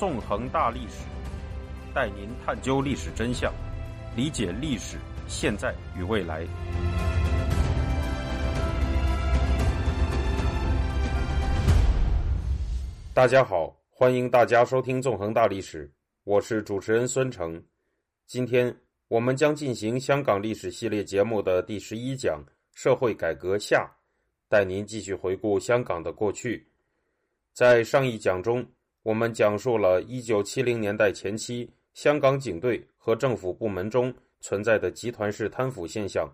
纵横大历史，带您探究历史真相，理解历史现在与未来。大家好，欢迎大家收听《纵横大历史》，我是主持人孙成。今天我们将进行香港历史系列节目的第十一讲——社会改革下，带您继续回顾香港的过去。在上一讲中，我们讲述了1970年代前期香港警队和政府部门中存在的集团式贪腐现象，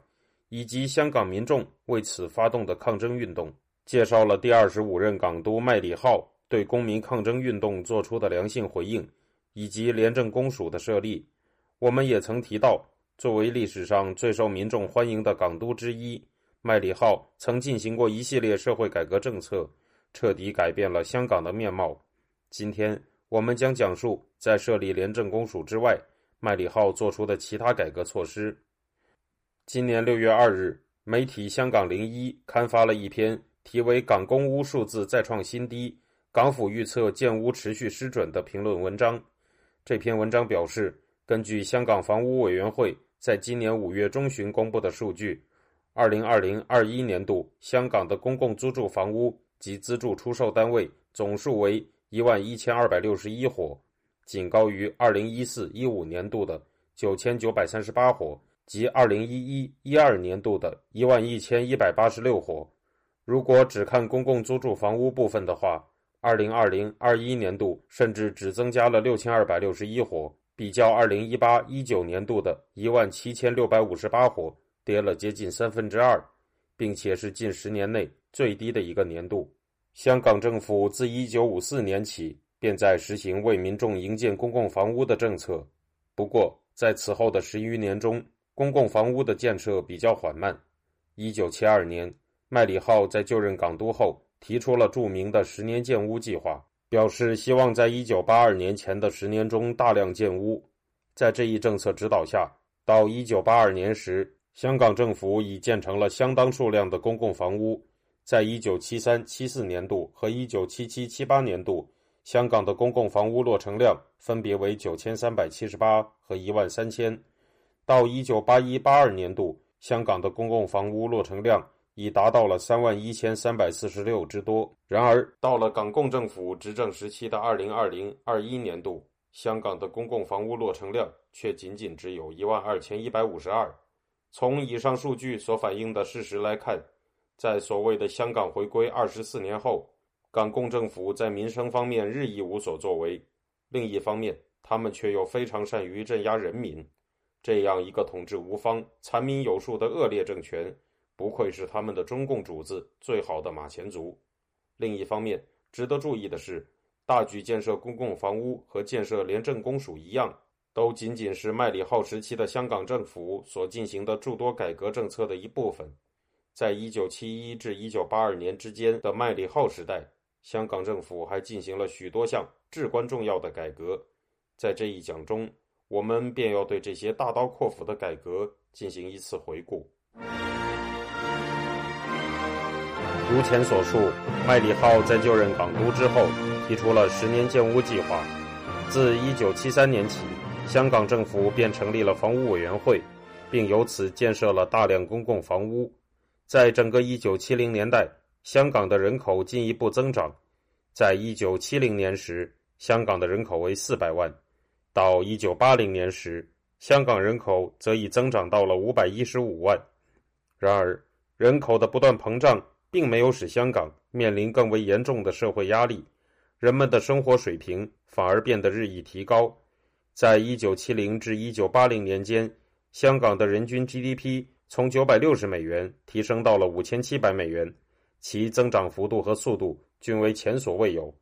以及香港民众为此发动的抗争运动，介绍了第二十五任港督麦理浩对公民抗争运动做出的良性回应，以及廉政公署的设立。我们也曾提到，作为历史上最受民众欢迎的港督之一，麦理浩曾进行过一系列社会改革政策，彻底改变了香港的面貌。今天我们将讲述在设立廉政公署之外，麦里浩做出的其他改革措施。今年六月二日，媒体《香港零一》刊发了一篇题为《港公屋数字再创新低，港府预测建屋持续失准》的评论文章。这篇文章表示。根据香港房屋委员会在今年五月中旬公布的数据，二零二零二一年度香港的公共租住房屋及资助出售单位总数为一万一千二百六十一伙，仅高于二零一四一五年度的九千九百三十八伙及二零一一一二年度的一万一千一百八十六伙。如果只看公共租住房屋部分的话，二零二零二一年度甚至只增加了六千二百六十一伙。比较二零一八一九年度的一万七千六百五十八伙，跌了接近三分之二，并且是近十年内最低的一个年度。香港政府自一九五四年起便在实行为民众营建公共房屋的政策，不过在此后的十余年中，公共房屋的建设比较缓慢。一九七二年，麦理浩在就任港督后，提出了著名的十年建屋计划。表示希望在一九八二年前的十年中大量建屋。在这一政策指导下，到一九八二年时，香港政府已建成了相当数量的公共房屋。在一九七三七四年度和一九七七七八年度，香港的公共房屋落成量分别为九千三百七十八和一万三千。到一九八一八二年度，香港的公共房屋落成量。已达到了三万一千三百四十六之多。然而，到了港共政府执政时期的二零二零二一年度，香港的公共房屋落成量却仅仅只有一万二千一百五十二。从以上数据所反映的事实来看，在所谓的香港回归二十四年后，港共政府在民生方面日益无所作为；另一方面，他们却又非常善于镇压人民。这样一个统治无方、残民有术的恶劣政权。不愧是他们的中共主子最好的马前卒。另一方面，值得注意的是，大举建设公共房屋和建设廉政公署一样，都仅仅是麦理浩时期的香港政府所进行的诸多改革政策的一部分。在一九七一至一九八二年之间的麦理浩时代，香港政府还进行了许多项至关重要的改革。在这一讲中，我们便要对这些大刀阔斧的改革进行一次回顾。如前所述，麦理浩在就任港督之后，提出了十年建屋计划。自1973年起，香港政府便成立了房屋委员会，并由此建设了大量公共房屋。在整个1970年代，香港的人口进一步增长。在1970年时，香港的人口为400万；到1980年时，香港人口则已增长到了515万。然而，人口的不断膨胀。并没有使香港面临更为严重的社会压力，人们的生活水平反而变得日益提高。在一九七零至一九八零年间，香港的人均 GDP 从九百六十美元提升到了五千七百美元，其增长幅度和速度均为前所未有。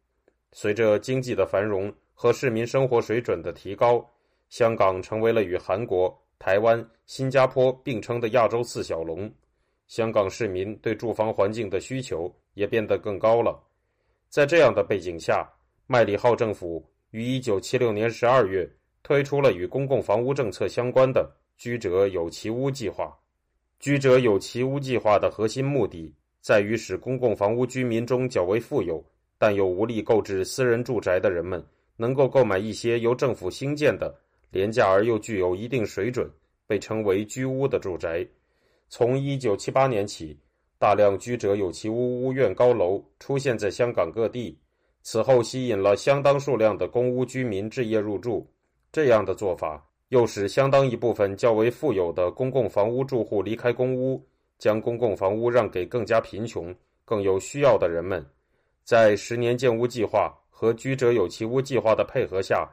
随着经济的繁荣和市民生活水准的提高，香港成为了与韩国、台湾、新加坡并称的亚洲四小龙。香港市民对住房环境的需求也变得更高了。在这样的背景下，麦理浩政府于1976年12月推出了与公共房屋政策相关的“居者有其屋”计划。“居者有其屋”计划的核心目的在于使公共房屋居民中较为富有但又无力购置私人住宅的人们能够购买一些由政府兴建的廉价而又具有一定水准、被称为居屋的住宅。从一九七八年起，大量居者有其屋屋苑高楼出现在香港各地，此后吸引了相当数量的公屋居民置业入住。这样的做法又使相当一部分较为富有的公共房屋住户离开公屋，将公共房屋让给更加贫穷、更有需要的人们。在十年建屋计划和居者有其屋计划的配合下，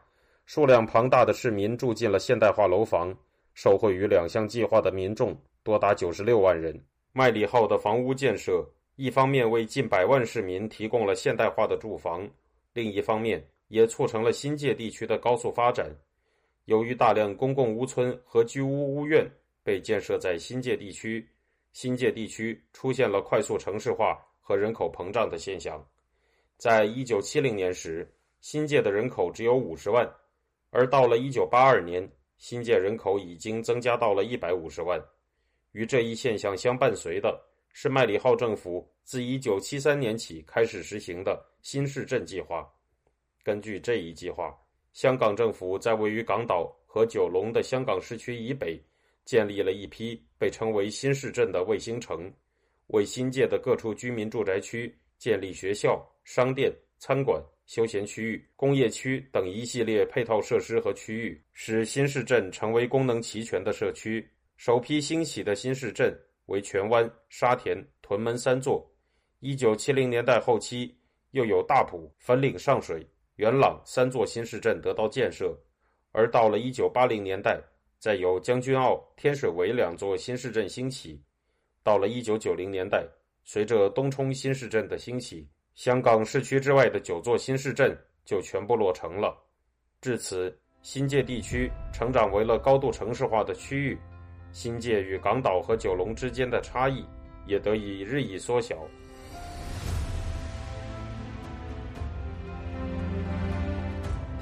数量庞大的市民住进了现代化楼房。受惠于两项计划的民众多达九十六万人。麦里浩的房屋建设，一方面为近百万市民提供了现代化的住房，另一方面也促成了新界地区的高速发展。由于大量公共屋村和居屋屋苑被建设在新界地区，新界地区出现了快速城市化和人口膨胀的现象。在一九七零年时，新界的人口只有五十万，而到了一九八二年，新界人口已经增加到了一百五十万。与这一现象相伴随的是麦理浩政府自一九七三年起开始实行的新市镇计划。根据这一计划，香港政府在位于港岛和九龙的香港市区以北，建立了一批被称为新市镇的卫星城，为新界的各处居民住宅区建立学校、商店、餐馆、休闲区域、工业区等一系列配套设施和区域，使新市镇成为功能齐全的社区。首批兴起的新市镇为荃湾、沙田、屯门三座。一九七零年代后期，又有大埔、粉岭上水、元朗三座新市镇得到建设。而到了一九八零年代，再有将军澳、天水围两座新市镇兴起。到了一九九零年代，随着东冲新市镇的兴起，香港市区之外的九座新市镇就全部落成了。至此，新界地区成长为了高度城市化的区域。新界与港岛和九龙之间的差异也得以日益缩小。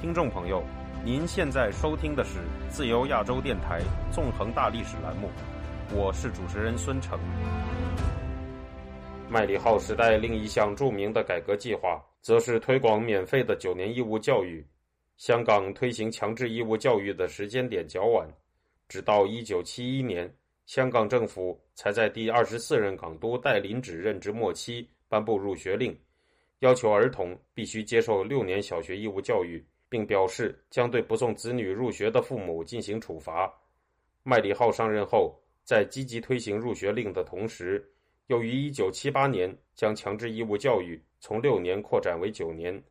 听众朋友，您现在收听的是自由亚洲电台纵横大历史栏目，我是主持人孙成。麦理浩时代另一项著名的改革计划，则是推广免费的九年义务教育。香港推行强制义务教育的时间点较晚。直到一九七一年，香港政府才在第二十四任港督戴麟趾任职末期颁布入学令，要求儿童必须接受六年小学义务教育，并表示将对不送子女入学的父母进行处罚。麦理浩上任后，在积极推行入学令的同时，又于一九七八年将强制义务教育从六年扩展为九年，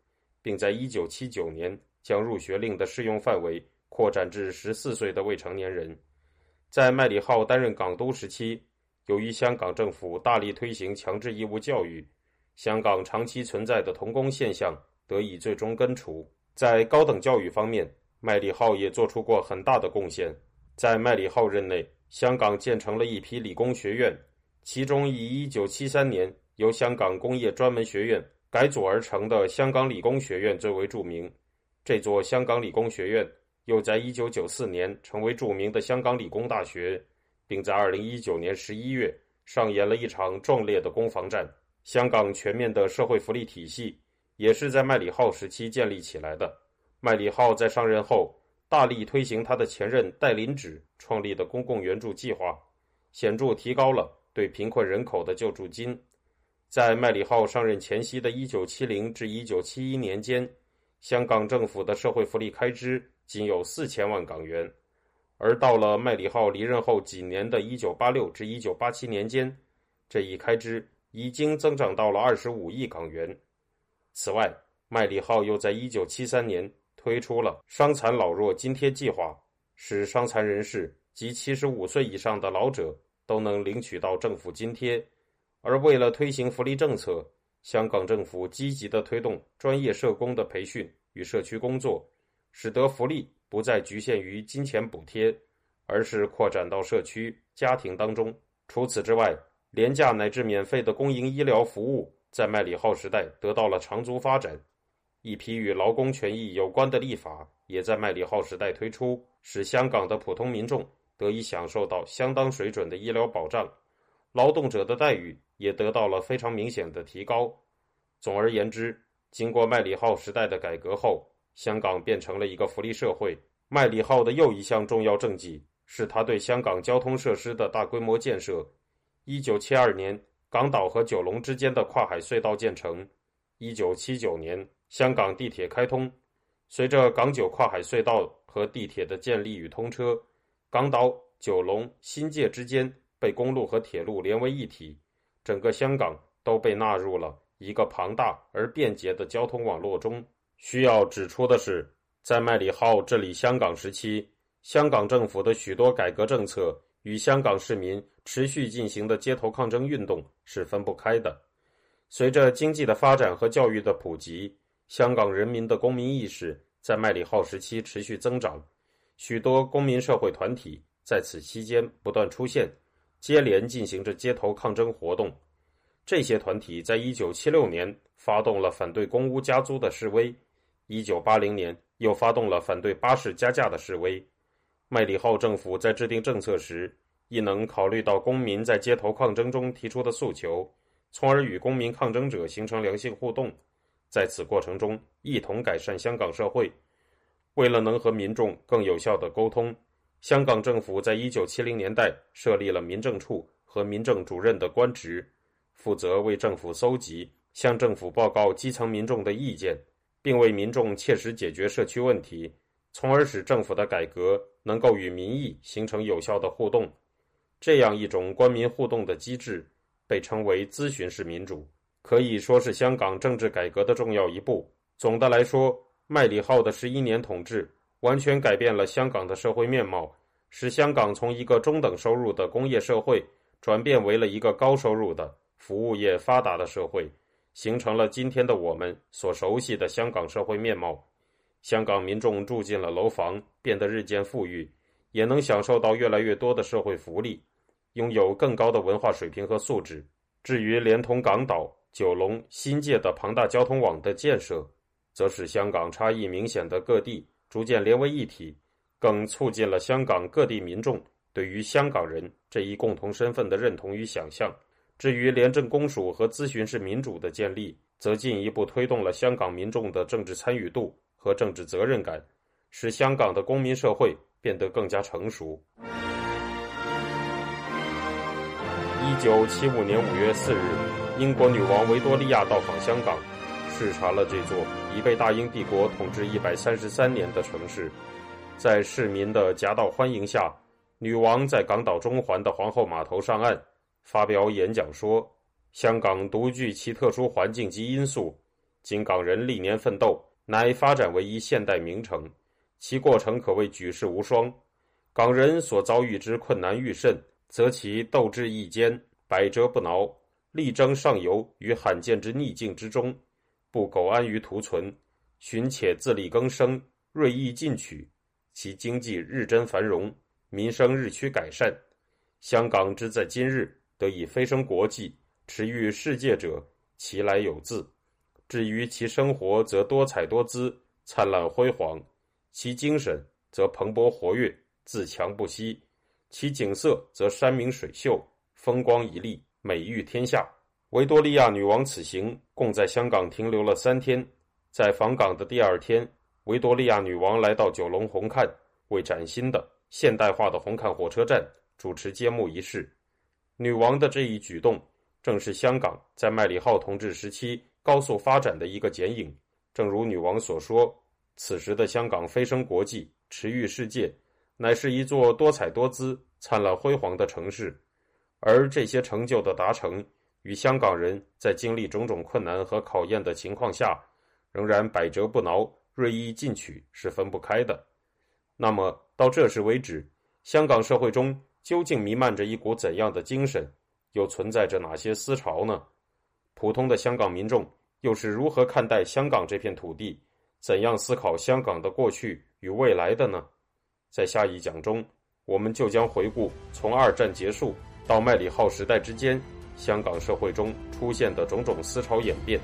并在一九七九年将入学令的适用范围。扩展至十四岁的未成年人。在麦理浩担任港督时期，由于香港政府大力推行强制义务教育，香港长期存在的童工现象得以最终根除。在高等教育方面，麦理浩也做出过很大的贡献。在麦理浩任内，香港建成了一批理工学院，其中以1973年由香港工业专门学院改组而成的香港理工学院最为著名。这座香港理工学院。又在一九九四年成为著名的香港理工大学，并在二零一九年十一月上演了一场壮烈的攻防战。香港全面的社会福利体系也是在麦理浩时期建立起来的。麦理浩在上任后，大力推行他的前任戴麟趾创立的公共援助计划，显著提高了对贫困人口的救助金。在麦理浩上任前夕的一九七零至一九七一年间，香港政府的社会福利开支。仅有四千万港元，而到了麦理浩离任后几年的一九八六至一九八七年间，这一开支已经增长到了二十五亿港元。此外，麦理浩又在一九七三年推出了伤残老弱津贴计划，使伤残人士及七十五岁以上的老者都能领取到政府津贴。而为了推行福利政策，香港政府积极的推动专业社工的培训与社区工作。使得福利不再局限于金钱补贴，而是扩展到社区、家庭当中。除此之外，廉价乃至免费的公营医疗服务在麦理浩时代得到了长足发展。一批与劳工权益有关的立法也在麦理浩时代推出，使香港的普通民众得以享受到相当水准的医疗保障，劳动者的待遇也得到了非常明显的提高。总而言之，经过麦理浩时代的改革后，香港变成了一个福利社会。麦理浩的又一项重要政绩是他对香港交通设施的大规模建设。一九七二年，港岛和九龙之间的跨海隧道建成；一九七九年，香港地铁开通。随着港九跨海隧道和地铁的建立与通车，港岛、九龙、新界之间被公路和铁路连为一体，整个香港都被纳入了一个庞大而便捷的交通网络中。需要指出的是。在麦理浩治理香港时期，香港政府的许多改革政策与香港市民持续进行的街头抗争运动是分不开的。随着经济的发展和教育的普及，香港人民的公民意识在麦理浩时期持续增长，许多公民社会团体在此期间不断出现，接连进行着街头抗争活动。这些团体在1976年发动了反对公屋加租的示威，1980年。又发动了反对巴士加价的示威。麦理浩政府在制定政策时，亦能考虑到公民在街头抗争中提出的诉求，从而与公民抗争者形成良性互动。在此过程中，一同改善香港社会。为了能和民众更有效的沟通，香港政府在一九七零年代设立了民政处和民政主任的官职，负责为政府搜集、向政府报告基层民众的意见。并为民众切实解决社区问题，从而使政府的改革能够与民意形成有效的互动。这样一种官民互动的机制被称为咨询式民主，可以说是香港政治改革的重要一步。总的来说，麦理浩的十一年统治完全改变了香港的社会面貌，使香港从一个中等收入的工业社会转变为了一个高收入的服务业发达的社会。形成了今天的我们所熟悉的香港社会面貌。香港民众住进了楼房，变得日渐富裕，也能享受到越来越多的社会福利，拥有更高的文化水平和素质。至于连同港岛、九龙、新界的庞大交通网的建设，则使香港差异明显的各地逐渐连为一体，更促进了香港各地民众对于香港人这一共同身份的认同与想象。至于廉政公署和咨询式民主的建立，则进一步推动了香港民众的政治参与度和政治责任感，使香港的公民社会变得更加成熟。一九七五年五月四日，英国女王维多利亚到访香港，视察了这座已被大英帝国统治一百三十三年的城市。在市民的夹道欢迎下，女王在港岛中环的皇后码头上岸。发表演讲说：“香港独具其特殊环境及因素，经港人历年奋斗，乃发展为一现代名城。其过程可谓举世无双。港人所遭遇之困难愈甚，则其斗志亦坚，百折不挠，力争上游于罕见之逆境之中，不苟安于图存，寻且自力更生，锐意进取。其经济日臻繁荣，民生日趋改善。香港之在今日。”得以飞升国际，驰誉世界者，其来有自；至于其生活，则多彩多姿，灿烂辉煌；其精神，则蓬勃活跃，自强不息；其景色，则山明水秀，风光旖旎，美誉天下。维多利亚女王此行共在香港停留了三天，在访港的第二天，维多利亚女王来到九龙红磡，为崭新的现代化的红磡火车站主持揭幕仪式。女王的这一举动，正是香港在麦理浩同治时期高速发展的一个剪影。正如女王所说，此时的香港飞升国际，驰誉世界，乃是一座多彩多姿、灿烂辉煌的城市。而这些成就的达成，与香港人在经历种种困难和考验的情况下，仍然百折不挠、锐意进取，是分不开的。那么，到这时为止，香港社会中，究竟弥漫着一股怎样的精神？又存在着哪些思潮呢？普通的香港民众又是如何看待香港这片土地？怎样思考香港的过去与未来的呢？在下一讲中，我们就将回顾从二战结束到麦理浩时代之间，香港社会中出现的种种思潮演变。